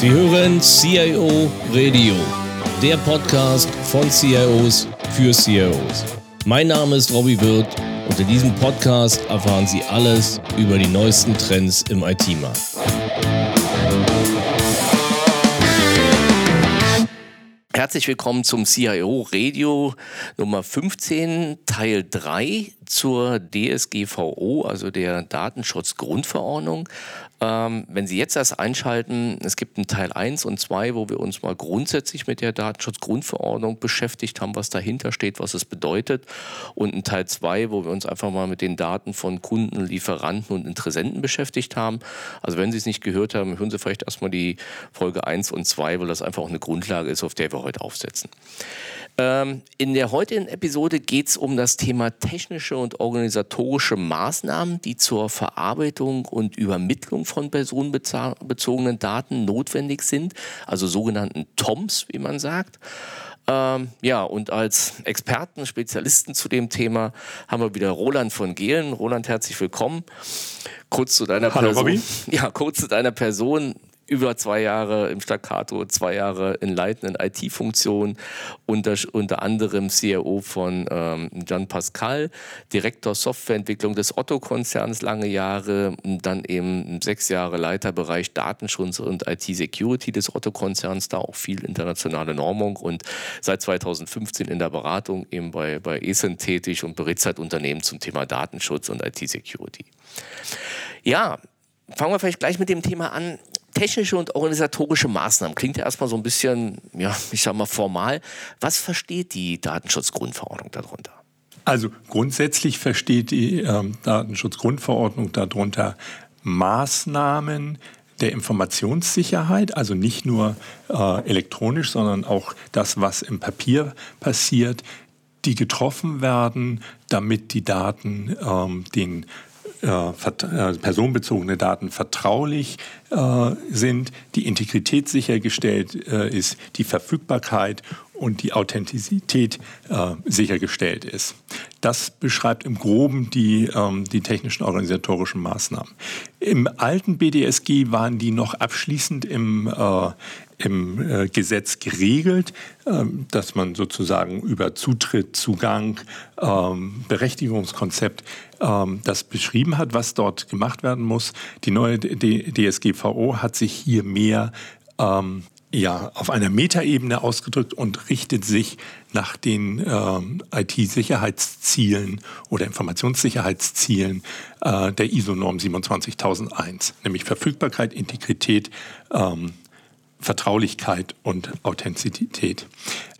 Sie hören CIO Radio, der Podcast von CIOs für CIOs. Mein Name ist Robbie Wirth und in diesem Podcast erfahren Sie alles über die neuesten Trends im IT-Markt. Herzlich willkommen zum CIO Radio Nummer 15, Teil 3 zur DSGVO, also der Datenschutzgrundverordnung. Ähm, wenn Sie jetzt erst einschalten, es gibt einen Teil 1 und 2, wo wir uns mal grundsätzlich mit der Datenschutzgrundverordnung beschäftigt haben, was dahinter steht, was es bedeutet. Und einen Teil 2, wo wir uns einfach mal mit den Daten von Kunden, Lieferanten und Interessenten beschäftigt haben. Also wenn Sie es nicht gehört haben, hören Sie vielleicht erstmal die Folge 1 und 2, weil das einfach auch eine Grundlage ist, auf der wir heute aufsetzen. Ähm, in der heutigen Episode geht es um das Thema technische und organisatorische Maßnahmen, die zur Verarbeitung und Übermittlung von personenbezogenen Daten notwendig sind, also sogenannten TOMs, wie man sagt. Ähm, ja, und als Experten, Spezialisten zu dem Thema haben wir wieder Roland von Gehlen. Roland, herzlich willkommen. Kurz zu deiner Hallo, Person. Robby. Ja, kurz zu deiner Person über zwei Jahre im Staccato, zwei Jahre in leitenden IT-Funktionen, unter, unter anderem CIO von ähm, Gian Pascal, Direktor Softwareentwicklung des Otto-Konzerns lange Jahre, dann eben sechs Jahre Leiterbereich Datenschutz und IT-Security des Otto-Konzerns, da auch viel internationale Normung und seit 2015 in der Beratung eben bei, bei ESEN tätig und berät seit Unternehmen zum Thema Datenschutz und IT-Security. Ja, fangen wir vielleicht gleich mit dem Thema an technische und organisatorische Maßnahmen. Klingt ja erstmal so ein bisschen, ja, ich sag mal formal. Was versteht die Datenschutzgrundverordnung darunter? Also grundsätzlich versteht die ähm, Datenschutzgrundverordnung darunter Maßnahmen der Informationssicherheit, also nicht nur äh, elektronisch, sondern auch das, was im Papier passiert, die getroffen werden, damit die Daten ähm, den äh, äh, personenbezogene Daten vertraulich äh, sind, die Integrität sichergestellt äh, ist, die Verfügbarkeit und die Authentizität äh, sichergestellt ist. Das beschreibt im Groben die, ähm, die technischen organisatorischen Maßnahmen. Im alten BDSG waren die noch abschließend im, äh, im äh, Gesetz geregelt, ähm, dass man sozusagen über Zutritt, Zugang, ähm, Berechtigungskonzept ähm, das beschrieben hat, was dort gemacht werden muss. Die neue DSGVO hat sich hier mehr ja, auf einer Metaebene ausgedrückt und richtet sich nach den ähm, IT-Sicherheitszielen oder Informationssicherheitszielen äh, der ISO-Norm 27001, nämlich Verfügbarkeit, Integrität, ähm, Vertraulichkeit und Authentizität.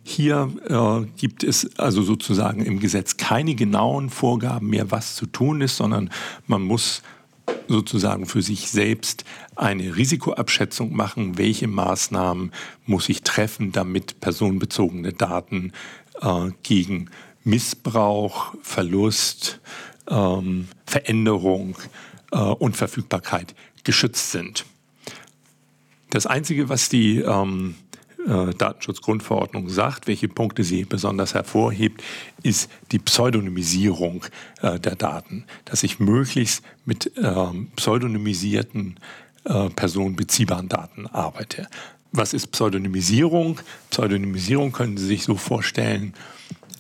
Hier äh, gibt es also sozusagen im Gesetz keine genauen Vorgaben mehr, was zu tun ist, sondern man muss sozusagen für sich selbst eine Risikoabschätzung machen, welche Maßnahmen muss ich treffen, damit personenbezogene Daten äh, gegen Missbrauch, Verlust, ähm, Veränderung äh, und Verfügbarkeit geschützt sind. Das Einzige, was die ähm, äh, Datenschutzgrundverordnung sagt, welche Punkte sie besonders hervorhebt, ist die Pseudonymisierung äh, der Daten, dass ich möglichst mit ähm, pseudonymisierten äh, personenbeziehbaren Daten arbeite. Was ist Pseudonymisierung? Pseudonymisierung können Sie sich so vorstellen,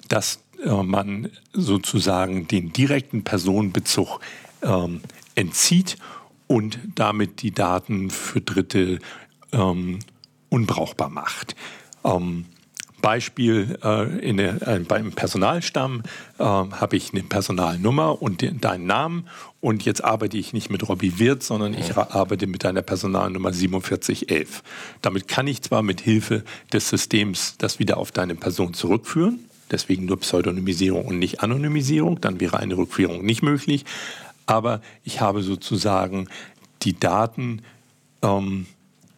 dass äh, man sozusagen den direkten Personenbezug ähm, entzieht und damit die Daten für Dritte ähm, unbrauchbar macht. Ähm, Beispiel äh, in der, äh, beim Personalstamm äh, habe ich eine Personalnummer und den, deinen Namen und jetzt arbeite ich nicht mit Robbie Wirth, sondern ich arbeite mit deiner Personalnummer 4711. Damit kann ich zwar mit Hilfe des Systems das wieder auf deine Person zurückführen, deswegen nur Pseudonymisierung und nicht Anonymisierung, dann wäre eine Rückführung nicht möglich, aber ich habe sozusagen die Daten ähm,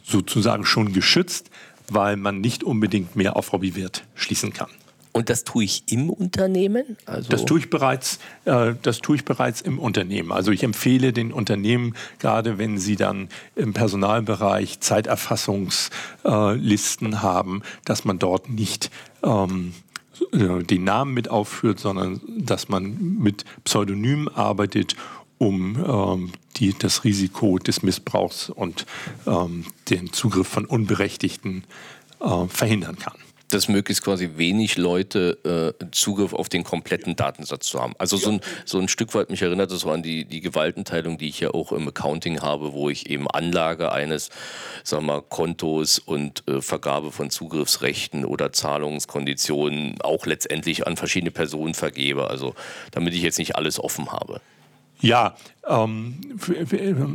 sozusagen schon geschützt, weil man nicht unbedingt mehr auf Robbie Wirth schließen kann. Und das tue ich im Unternehmen? Also das, tue ich bereits, äh, das tue ich bereits im Unternehmen. Also ich empfehle den Unternehmen, gerade wenn sie dann im Personalbereich Zeiterfassungslisten äh, haben, dass man dort nicht ähm, äh, den Namen mit aufführt, sondern dass man mit Pseudonymen arbeitet um ähm, die, das Risiko des Missbrauchs und ähm, den Zugriff von Unberechtigten äh, verhindern kann dass möglichst quasi wenig Leute äh, Zugriff auf den kompletten Datensatz zu haben. Also so ein, so ein Stück weit mich erinnert das so an die, die Gewaltenteilung, die ich ja auch im Accounting habe, wo ich eben Anlage eines, wir mal, Kontos und äh, Vergabe von Zugriffsrechten oder Zahlungskonditionen auch letztendlich an verschiedene Personen vergebe. Also damit ich jetzt nicht alles offen habe. Ja, ähm,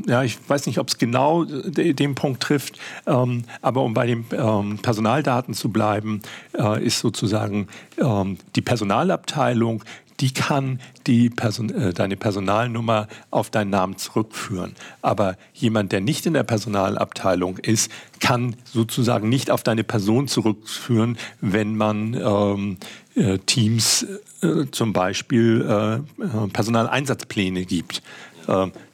ja, ich weiß nicht, ob es genau den Punkt trifft, ähm, aber um bei den ähm, Personaldaten zu bleiben, äh, ist sozusagen ähm, die Personalabteilung die kann die Person, äh, deine Personalnummer auf deinen Namen zurückführen. Aber jemand, der nicht in der Personalabteilung ist, kann sozusagen nicht auf deine Person zurückführen, wenn man ähm, äh, Teams äh, zum Beispiel äh, äh Personaleinsatzpläne gibt.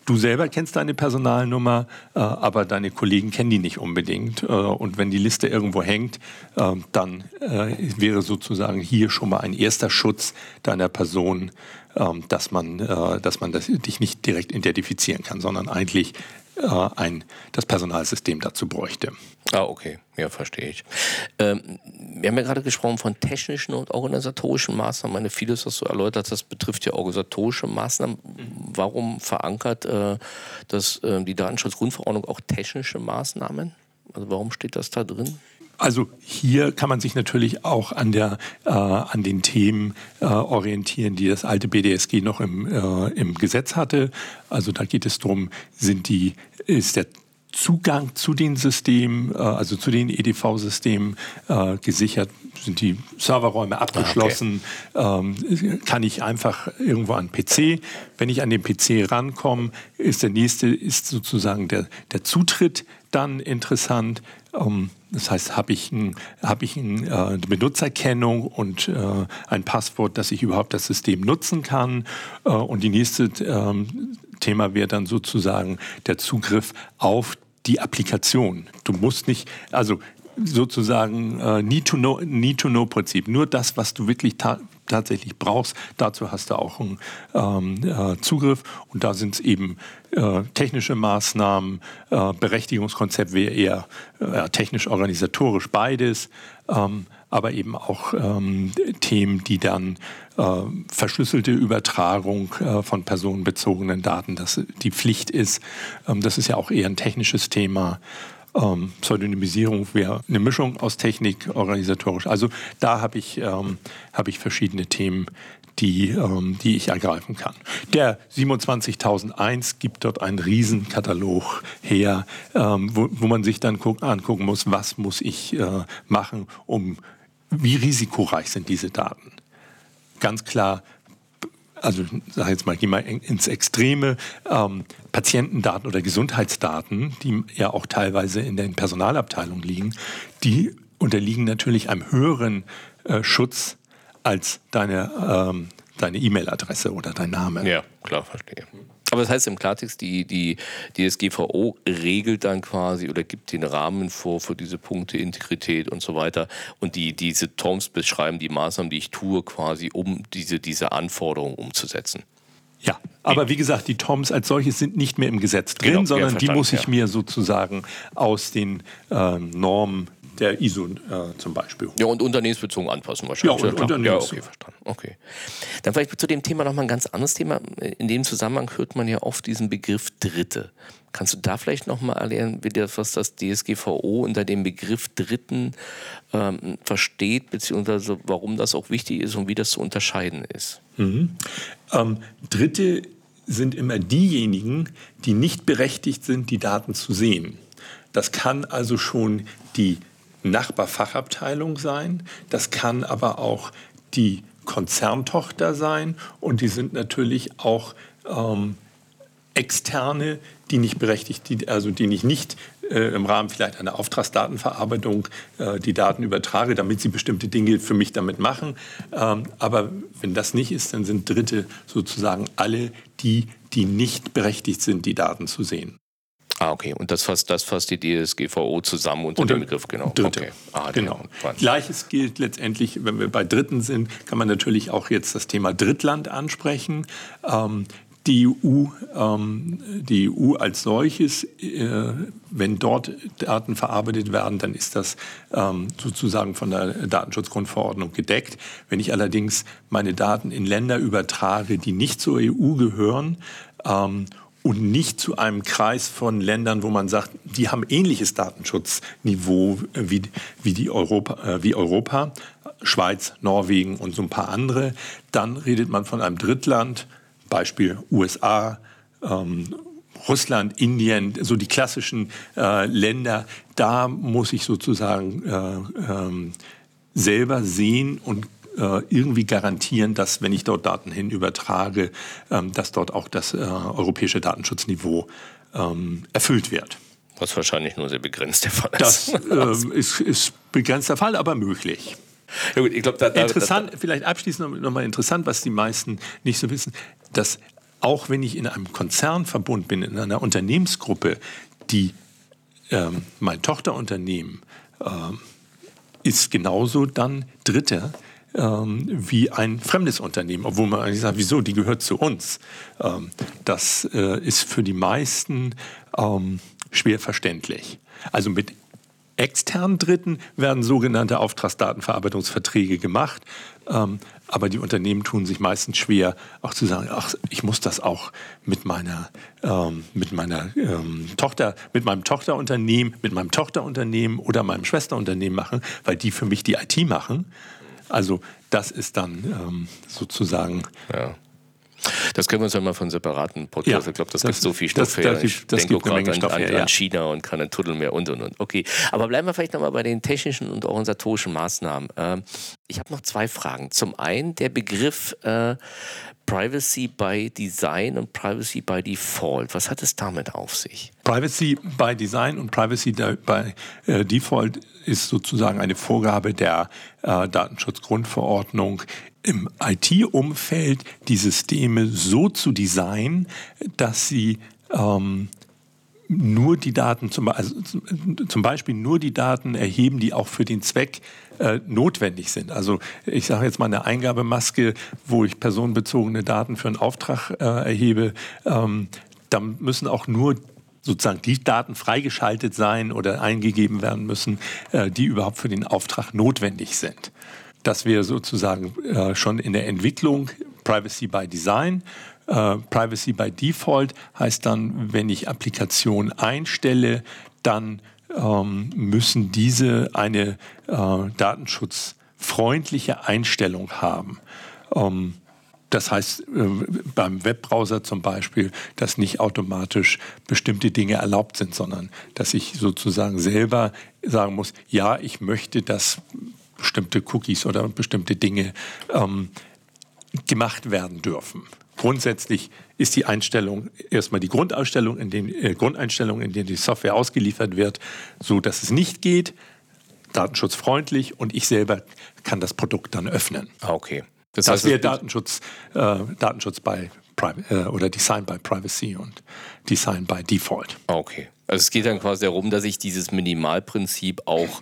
Du selber kennst deine Personalnummer, äh, aber deine Kollegen kennen die nicht unbedingt. Äh, und wenn die Liste irgendwo hängt, äh, dann äh, wäre sozusagen hier schon mal ein erster Schutz deiner Person, ähm, dass man, äh, dass man das, dich nicht direkt identifizieren kann, sondern eigentlich äh, ein, das Personalsystem dazu bräuchte. Ah, okay. Ja, verstehe ich. Ähm, wir haben ja gerade gesprochen von technischen und organisatorischen Maßnahmen. Meine, vieles, was du erläutert hast, betrifft ja organisatorische Maßnahmen. Warum verankert äh, das, äh, die Datenschutzgrundverordnung auch technische Maßnahmen? Also warum steht das da drin? Also hier kann man sich natürlich auch an, der, äh, an den Themen äh, orientieren, die das alte BDSG noch im, äh, im Gesetz hatte. Also da geht es darum, sind die, ist der Zugang zu den Systemen, äh, also zu den EDV-Systemen äh, gesichert? Sind die Serverräume abgeschlossen? Ah, okay. ähm, kann ich einfach irgendwo an PC? Wenn ich an den PC rankomme, ist der nächste, ist sozusagen der, der Zutritt dann interessant. Ähm, das heißt, habe ich, ein, hab ich ein, äh, eine Benutzerkennung und äh, ein Passwort, dass ich überhaupt das System nutzen kann. Äh, und die nächste ähm, Thema wäre dann sozusagen der Zugriff auf die Applikation. Du musst nicht, also sozusagen äh, Need-to-Know-Prinzip. Need Nur das, was du wirklich tatsächlich brauchst, dazu hast du auch einen ähm, äh, Zugriff. Und da sind es eben äh, technische Maßnahmen, äh, Berechtigungskonzept wäre eher äh, technisch-organisatorisch beides. Ähm, aber eben auch ähm, Themen, die dann äh, verschlüsselte Übertragung von personenbezogenen Daten, dass die Pflicht ist. Ähm, das ist ja auch eher ein technisches Thema. Ähm, Pseudonymisierung wäre eine Mischung aus Technik, organisatorisch. Also da habe ich, ähm, hab ich verschiedene Themen, die, ähm, die ich ergreifen kann. Der 27001 gibt dort einen Riesenkatalog her, ähm, wo, wo man sich dann guck, angucken muss, was muss ich äh, machen, um wie risikoreich sind diese Daten? Ganz klar, also sag jetzt mal, geh mal ins Extreme, ähm, Patientendaten oder Gesundheitsdaten, die ja auch teilweise in den Personalabteilungen liegen, die unterliegen natürlich einem höheren äh, Schutz als deine ähm, deine E-Mail-Adresse oder dein Name. Ja, klar, verstehe. Aber das heißt im Klartext, die, die, die DSGVO regelt dann quasi oder gibt den Rahmen vor für diese Punkte Integrität und so weiter. Und die, diese TOMs beschreiben die Maßnahmen, die ich tue, quasi, um diese, diese Anforderungen umzusetzen. Ja, aber wie gesagt, die TOMs als solches sind nicht mehr im Gesetz drin, genau, sondern die muss ich ja. mir sozusagen aus den äh, Normen der ISO äh, zum Beispiel. Ja, und unternehmensbezogen anpassen wahrscheinlich. Ja, und ja, ja, okay, verstanden. Okay. Dann vielleicht zu dem Thema nochmal ein ganz anderes Thema. In dem Zusammenhang hört man ja oft diesen Begriff Dritte. Kannst du da vielleicht nochmal erklären, wie das, was das DSGVO unter dem Begriff Dritten ähm, versteht, beziehungsweise warum das auch wichtig ist und wie das zu unterscheiden ist? Mhm. Ähm, Dritte sind immer diejenigen, die nicht berechtigt sind, die Daten zu sehen. Das kann also schon die Nachbarfachabteilung sein. Das kann aber auch die Konzerntochter sein und die sind natürlich auch ähm, externe, die nicht berechtigt, die, also die ich nicht äh, im Rahmen vielleicht einer Auftragsdatenverarbeitung äh, die Daten übertrage, damit sie bestimmte Dinge für mich damit machen. Ähm, aber wenn das nicht ist, dann sind Dritte sozusagen alle die, die nicht berechtigt sind, die Daten zu sehen. Ah, okay. Und das fasst, das fasst die DSGVO zusammen unter, dem Begriff, genau. Dritte. Okay. Ah, genau. Gleiches gilt letztendlich, wenn wir bei Dritten sind, kann man natürlich auch jetzt das Thema Drittland ansprechen. Ähm, die EU, ähm, die EU als solches, äh, wenn dort Daten verarbeitet werden, dann ist das ähm, sozusagen von der Datenschutzgrundverordnung gedeckt. Wenn ich allerdings meine Daten in Länder übertrage, die nicht zur EU gehören ähm, und nicht zu einem Kreis von Ländern, wo man sagt, die haben ähnliches Datenschutzniveau wie, wie, die Europa, äh, wie Europa, Schweiz, Norwegen und so ein paar andere, dann redet man von einem Drittland, Beispiel USA, ähm, Russland, Indien, so die klassischen äh, Länder, da muss ich sozusagen äh, ähm, selber sehen und irgendwie garantieren, dass wenn ich dort Daten hin übertrage, ähm, dass dort auch das äh, europäische Datenschutzniveau ähm, erfüllt wird. Was wahrscheinlich nur sehr begrenzt der Fall ist. Das ähm, ist, ist begrenzter Fall, aber möglich. Ja gut, glaub, da, da, interessant, da, vielleicht abschließend nochmal interessant, was die meisten nicht so wissen, dass auch wenn ich in einem Konzernverbund bin, in einer Unternehmensgruppe, die ähm, mein Tochterunternehmen ähm, ist genauso dann Dritter ähm, wie ein fremdes Unternehmen, obwohl man eigentlich sagt, wieso, die gehört zu uns. Ähm, das äh, ist für die meisten ähm, schwer verständlich. Also mit externen Dritten werden sogenannte Auftragsdatenverarbeitungsverträge gemacht. Ähm, aber die Unternehmen tun sich meistens schwer, auch zu sagen, ach, ich muss das auch mit meiner, ähm, mit meiner ähm, Tochter, mit meinem Tochterunternehmen, mit meinem Tochterunternehmen oder meinem Schwesterunternehmen machen, weil die für mich die IT machen. Also das ist dann ähm, sozusagen ja. Das können wir uns ja mal von separaten Podcasts. Ja, ich glaube, das, das, gibt so viel Stoff das, her. Das, ich denke gerade an, an, ja. an, China und keinen Tunnel mehr und und und. Okay, aber bleiben wir vielleicht nochmal bei den technischen und organisatorischen Maßnahmen. Ähm, ich habe noch zwei Fragen. Zum einen der Begriff äh, Privacy by Design und Privacy by Default. Was hat es damit auf sich? Privacy by Design und Privacy by äh, Default ist sozusagen eine Vorgabe der äh, Datenschutzgrundverordnung im IT-Umfeld die Systeme so zu designen, dass sie ähm, nur die Daten, zum, also zum Beispiel nur die Daten erheben, die auch für den Zweck äh, notwendig sind. Also ich sage jetzt mal eine Eingabemaske, wo ich personenbezogene Daten für einen Auftrag äh, erhebe, ähm, dann müssen auch nur sozusagen die Daten freigeschaltet sein oder eingegeben werden müssen, äh, die überhaupt für den Auftrag notwendig sind dass wir sozusagen äh, schon in der Entwicklung Privacy by Design, äh, Privacy by Default heißt dann, wenn ich Applikationen einstelle, dann ähm, müssen diese eine datenschutzfreundliche Einstellung haben. Ähm, das heißt, äh, beim Webbrowser zum Beispiel, dass nicht automatisch bestimmte Dinge erlaubt sind, sondern dass ich sozusagen selber sagen muss, ja, ich möchte, dass bestimmte Cookies oder bestimmte Dinge ähm, gemacht werden dürfen. Grundsätzlich ist die Einstellung erstmal die Grundausstellung, in den, äh, Grundeinstellung, in der die Software ausgeliefert wird, so dass es nicht geht, datenschutzfreundlich und ich selber kann das Produkt dann öffnen. Ah, okay. Das, das wäre Datenschutz, äh, Datenschutz bei äh, oder Design by Privacy und Design by Default. Ah, okay. Also es geht dann quasi darum, dass ich dieses Minimalprinzip auch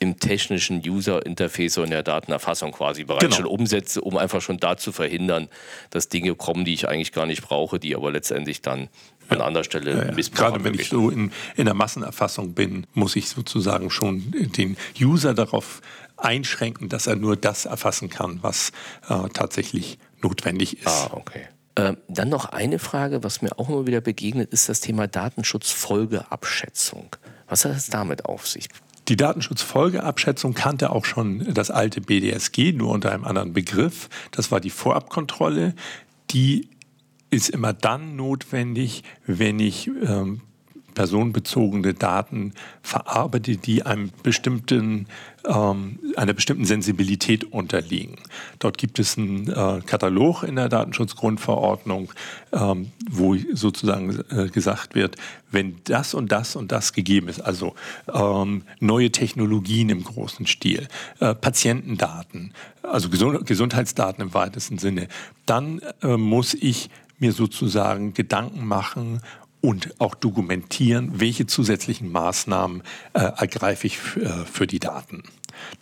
im technischen User-Interface und der Datenerfassung quasi bereits genau. schon umsetze, um einfach schon da zu verhindern, dass Dinge kommen, die ich eigentlich gar nicht brauche, die aber letztendlich dann an anderer Stelle ja, ja. missbrauchen. Gerade wenn ich so in, in der Massenerfassung bin, muss ich sozusagen schon den User darauf einschränken, dass er nur das erfassen kann, was äh, tatsächlich notwendig ist. Ah, okay. Ähm, dann noch eine Frage, was mir auch immer wieder begegnet, ist das Thema Datenschutzfolgeabschätzung. Was hat es damit auf sich? Die Datenschutzfolgeabschätzung kannte auch schon das alte BDSG, nur unter einem anderen Begriff. Das war die Vorabkontrolle. Die ist immer dann notwendig, wenn ich ähm, personenbezogene Daten verarbeite, die einem bestimmten, ähm, einer bestimmten Sensibilität unterliegen. Dort gibt es einen äh, Katalog in der Datenschutzgrundverordnung, ähm, wo sozusagen äh, gesagt wird, wenn das und das und das gegeben ist, also ähm, neue Technologien im großen Stil, äh, Patientendaten, also Gesund Gesundheitsdaten im weitesten Sinne, dann äh, muss ich mir sozusagen Gedanken machen und auch dokumentieren, welche zusätzlichen Maßnahmen äh, ergreife ich äh, für die Daten.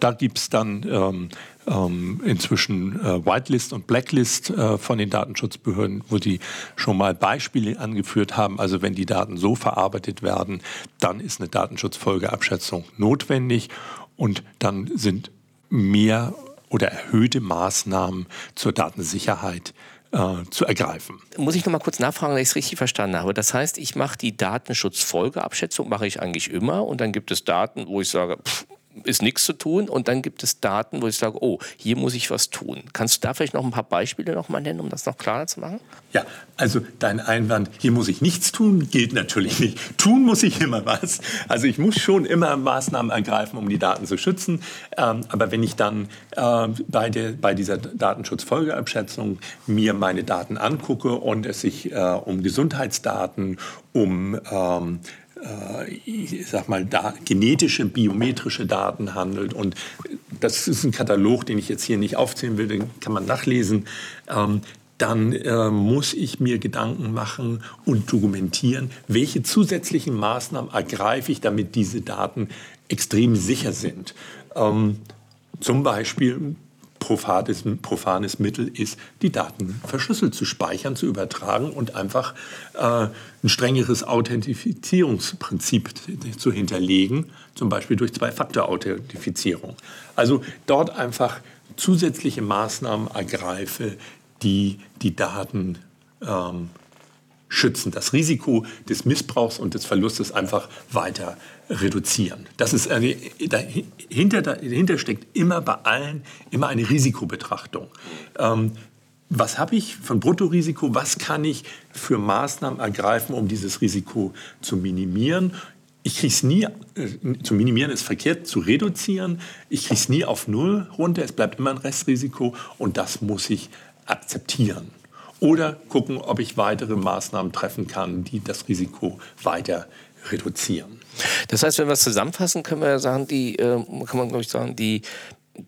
Da gibt es dann ähm, ähm, inzwischen äh, Whitelist und Blacklist äh, von den Datenschutzbehörden, wo sie schon mal Beispiele angeführt haben. Also wenn die Daten so verarbeitet werden, dann ist eine Datenschutzfolgeabschätzung notwendig und dann sind mehr oder erhöhte Maßnahmen zur Datensicherheit äh, zu ergreifen. Muss ich noch mal kurz nachfragen, dass ich es richtig verstanden habe. Das heißt, ich mache die Datenschutzfolgeabschätzung, mache ich eigentlich immer und dann gibt es Daten, wo ich sage, pff, ist nichts zu tun und dann gibt es Daten, wo ich sage, oh, hier muss ich was tun. Kannst du da vielleicht noch ein paar Beispiele noch mal nennen, um das noch klarer zu machen? Ja, also dein Einwand, hier muss ich nichts tun, gilt natürlich nicht. Tun muss ich immer was. Also ich muss schon immer Maßnahmen ergreifen, um die Daten zu schützen. Ähm, aber wenn ich dann äh, bei, der, bei dieser Datenschutzfolgeabschätzung mir meine Daten angucke und es sich äh, um Gesundheitsdaten, um ähm, äh, ich sag mal, da, genetische, biometrische Daten handelt. Und das ist ein Katalog, den ich jetzt hier nicht aufzählen will, den kann man nachlesen. Ähm, dann äh, muss ich mir Gedanken machen und dokumentieren, welche zusätzlichen Maßnahmen ergreife ich, damit diese Daten extrem sicher sind. Ähm, zum Beispiel profanes, profanes Mittel ist, die Daten verschlüsselt zu speichern, zu übertragen und einfach äh, ein strengeres Authentifizierungsprinzip zu hinterlegen, zum Beispiel durch Zwei-Faktor-Authentifizierung. Also dort einfach zusätzliche Maßnahmen ergreife, die die Daten ähm, schützen, das Risiko des Missbrauchs und des Verlustes einfach weiter reduzieren. Das ist eine, dahinter, dahinter steckt immer bei allen immer eine Risikobetrachtung. Ähm, was habe ich von Bruttorisiko? Was kann ich für Maßnahmen ergreifen, um dieses Risiko zu minimieren? Ich kriege es nie, äh, zu minimieren ist verkehrt, zu reduzieren. Ich kriege es nie auf Null runter. Es bleibt immer ein Restrisiko und das muss ich akzeptieren oder gucken, ob ich weitere Maßnahmen treffen kann, die das Risiko weiter reduzieren. Das heißt, wenn wir es zusammenfassen, können wir sagen, die, äh, kann man glaube ich sagen, die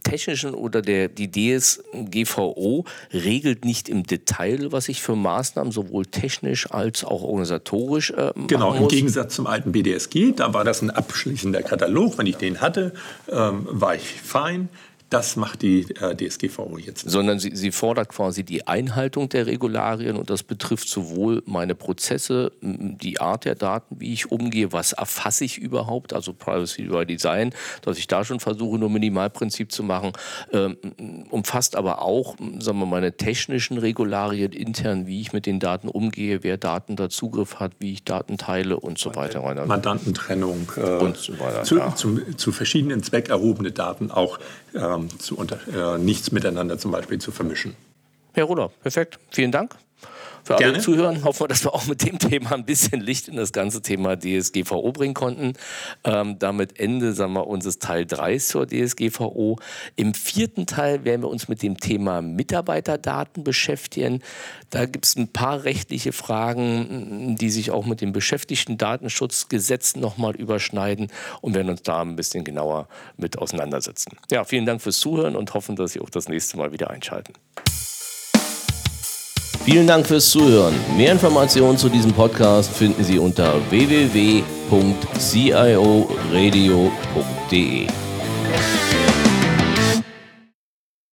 technischen oder der, die DSGVO regelt nicht im Detail, was ich für Maßnahmen sowohl technisch als auch organisatorisch äh, Genau, im Gegensatz zum alten BDSG, da war das ein abschließender Katalog. Wenn ich den hatte, ähm, war ich fein. Das macht die äh, DSGVO jetzt. Nicht. Sondern sie, sie, fordert quasi die Einhaltung der Regularien und das betrifft sowohl meine Prozesse, die Art der Daten, wie ich umgehe, was erfasse ich überhaupt, also Privacy by Design, dass ich da schon versuche, nur Minimalprinzip zu machen, ähm, umfasst aber auch, sagen wir, meine technischen Regularien intern, wie ich mit den Daten umgehe, wer Daten da Zugriff hat, wie ich Daten teile und so weiter. Mandantentrennung äh, und so weiter. Zu, ja. zu, zu verschiedenen Zweck erhobene Daten auch ähm, zu äh, nichts miteinander zum Beispiel zu vermischen. Herr Ruder, perfekt. Vielen Dank für alle Gerne. Zuhören. Hoffen wir, dass wir auch mit dem Thema ein bisschen Licht in das ganze Thema DSGVO bringen konnten. Ähm, damit Ende sagen wir, unseres Teil 3 zur DSGVO. Im vierten Teil werden wir uns mit dem Thema Mitarbeiterdaten beschäftigen. Da gibt es ein paar rechtliche Fragen, die sich auch mit dem Beschäftigten-Datenschutzgesetz nochmal überschneiden und werden uns da ein bisschen genauer mit auseinandersetzen. Ja, vielen Dank fürs Zuhören und hoffen, dass Sie auch das nächste Mal wieder einschalten. Vielen Dank fürs Zuhören. Mehr Informationen zu diesem Podcast finden Sie unter www.cioradio.de.